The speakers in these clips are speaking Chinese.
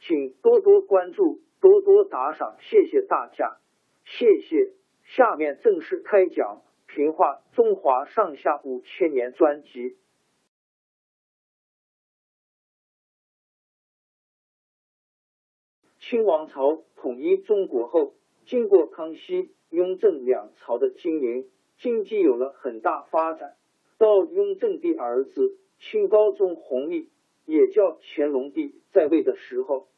请多多关注，多多打赏，谢谢大家，谢谢。下面正式开讲《评话中华上下五千年》专辑。清王朝统一中国后，经过康熙、雍正两朝的经营，经济有了很大发展。到雍正帝儿子清高宗弘历，也叫乾隆帝在位的时候。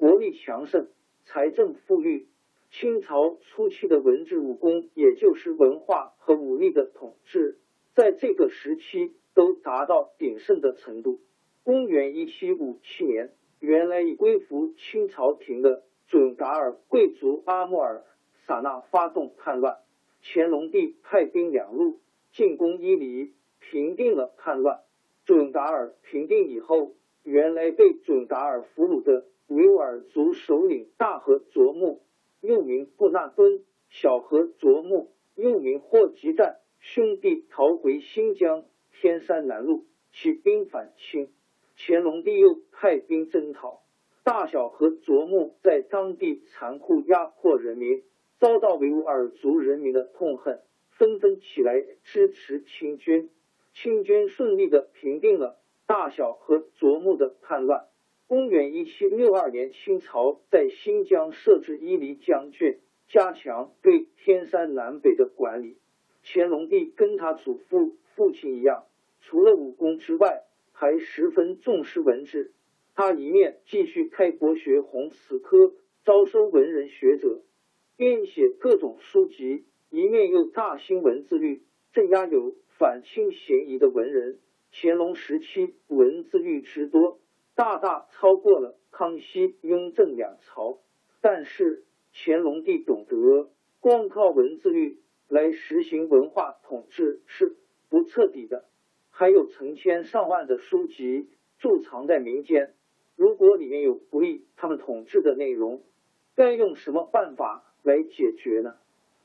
国力强盛，财政富裕，清朝初期的文治武功，也就是文化和武力的统治，在这个时期都达到鼎盛的程度。公元一七五七年，原来已归服清朝廷的准噶尔贵族阿穆尔萨那发动叛乱，乾隆帝派兵两路进攻伊犁，平定了叛乱。准噶尔平定以后，原来被准噶尔俘虏的。维吾尔族首领大和卓木，又名布纳敦；小和卓木，又名霍吉赞，兄弟逃回新疆天山南路，起兵反清。乾隆帝又派兵征讨。大小和卓木在当地残酷压迫人民，遭到维吾尔族人民的痛恨，纷纷起来支持清军。清军顺利的平定了大小和卓木的叛乱。公元一七六二年，清朝在新疆设置伊犁将军，加强对天山南北的管理。乾隆帝跟他祖父、父亲一样，除了武功之外，还十分重视文治。他一面继续开国学弘词科，招收文人学者，编写各种书籍；一面又大兴文字狱，镇压有反清嫌疑的文人。乾隆时期文字狱之多。大大超过了康熙、雍正两朝，但是乾隆帝懂得，光靠文字狱来实行文化统治是不彻底的。还有成千上万的书籍贮藏在民间，如果里面有不利他们统治的内容，该用什么办法来解决呢？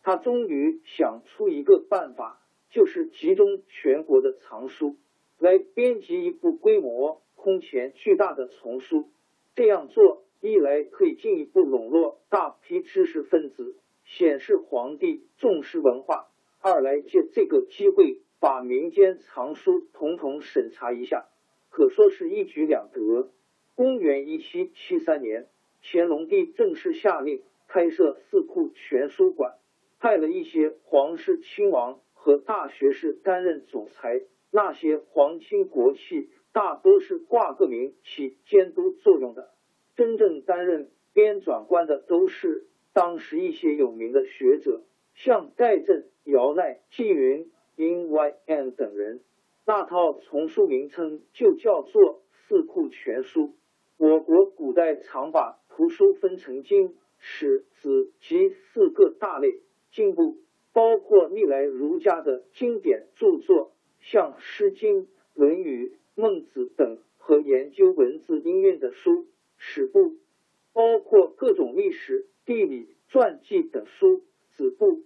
他终于想出一个办法，就是集中全国的藏书，来编辑一部规模。空前巨大的丛书，这样做一来可以进一步笼络大批知识分子，显示皇帝重视文化；二来借这个机会把民间藏书统统审查一下，可说是一举两得。公元一七七三年，乾隆帝正式下令开设四库全书馆，派了一些皇室亲王和大学士担任总裁，那些皇亲国戚。大多是挂个名起监督作用的，真正担任编纂官的都是当时一些有名的学者，像戴震、姚鼐、纪云、殷 Y N 等人。那套丛书名称就叫做《四库全书》。我国古代常把图书分成经、史、子集四个大类，进步包括历来儒家的经典著作，像《诗经》《论语》。孟子等和研究文字音韵的书，史部包括各种历史、地理、传记等书子部，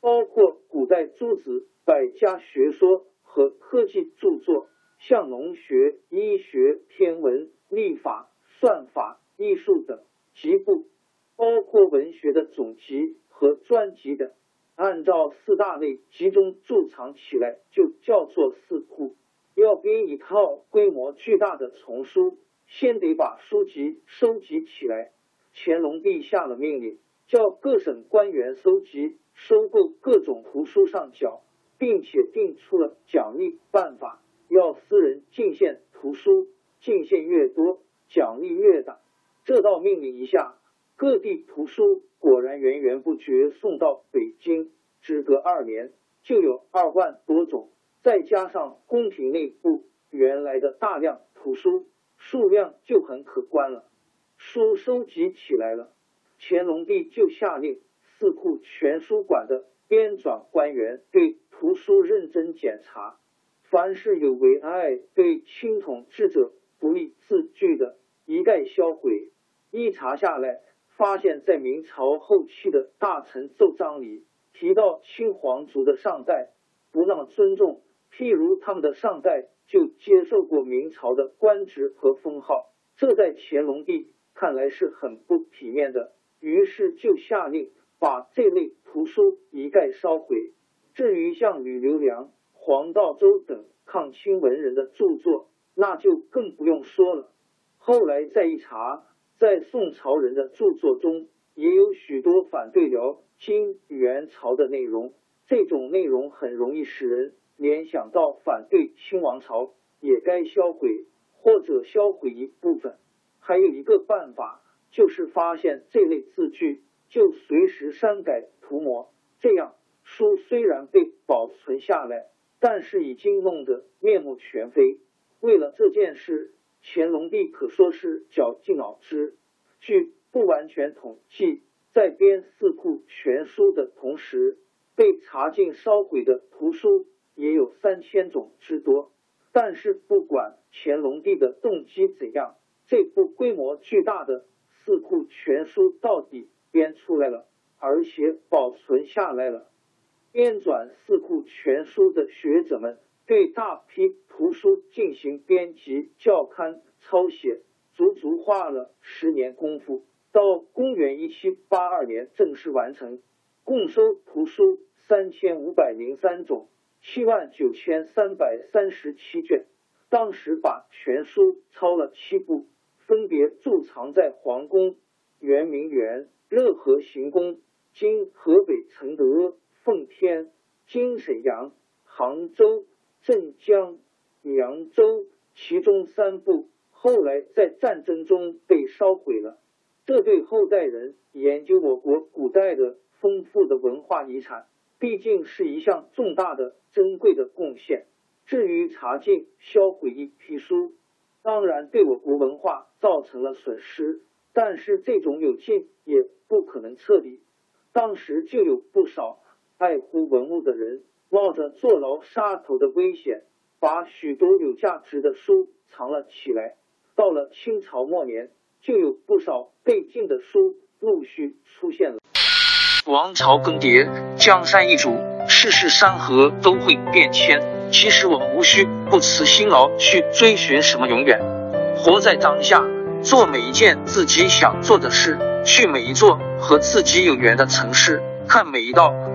包括古代诸子百家学说和科技著作，像农学、医学、天文、历法、算法、艺术等集部，包括文学的总集和专辑等。按照四大类集中贮藏起来，就叫做四库。要编一套规模巨大的丛书，先得把书籍收集起来。乾隆帝下了命令，叫各省官员收集、收购各种图书上缴，并且定出了奖励办法，要私人进献图书，进献越多，奖励越大。这道命令一下，各地图书果然源源不绝送到北京，只隔二年就有二万多种。再加上宫廷内部原来的大量图书，数量就很可观了。书收集起来了，乾隆帝就下令四库全书馆的编纂官员对图书认真检查，凡是有违爱对清统治者不利字句的，一概销毁。一查下来，发现在明朝后期的大臣奏章里提到清皇族的上代不那么尊重。譬如他们的上代就接受过明朝的官职和封号，这在乾隆帝看来是很不体面的，于是就下令把这类图书一概烧毁。至于像吕留良、黄道周等抗清文人的著作，那就更不用说了。后来再一查，在宋朝人的著作中，也有许多反对辽、金、元朝的内容，这种内容很容易使人。联想到反对清王朝，也该销毁或者销毁一部分。还有一个办法，就是发现这类字句，就随时删改涂抹。这样书虽然被保存下来，但是已经弄得面目全非。为了这件事，乾隆帝可说是绞尽脑汁。据不完全统计，在编四库全书的同时，被查禁烧毁的图书。也有三千种之多，但是不管乾隆帝的动机怎样，这部规模巨大的四库全书到底编出来了，而且保存下来了。编纂四库全书的学者们对大批图书进行编辑、校勘、抄写，足足花了十年功夫，到公元一七八二年正式完成，共收图书三千五百零三种。七万九千三百三十七卷，当时把全书抄了七部，分别贮藏在皇宫、圆明园、乐和行宫、今河北承德、奉天、金沈阳、杭州、镇江、扬州，其中三部后来在战争中被烧毁了。这对后代人研究我国古代的丰富的文化遗产。毕竟是一项重大的、珍贵的贡献。至于查禁、销毁一批书，当然对我国文化造成了损失，但是这种有禁也不可能彻底。当时就有不少爱护文物的人，冒着坐牢杀头的危险，把许多有价值的书藏了起来。到了清朝末年，就有不少被禁的书陆续出现了。王朝更迭，江山易主，世事山河都会变迁。其实我们无需不辞辛劳去追寻什么永远，活在当下，做每一件自己想做的事，去每一座和自己有缘的城市，看每一道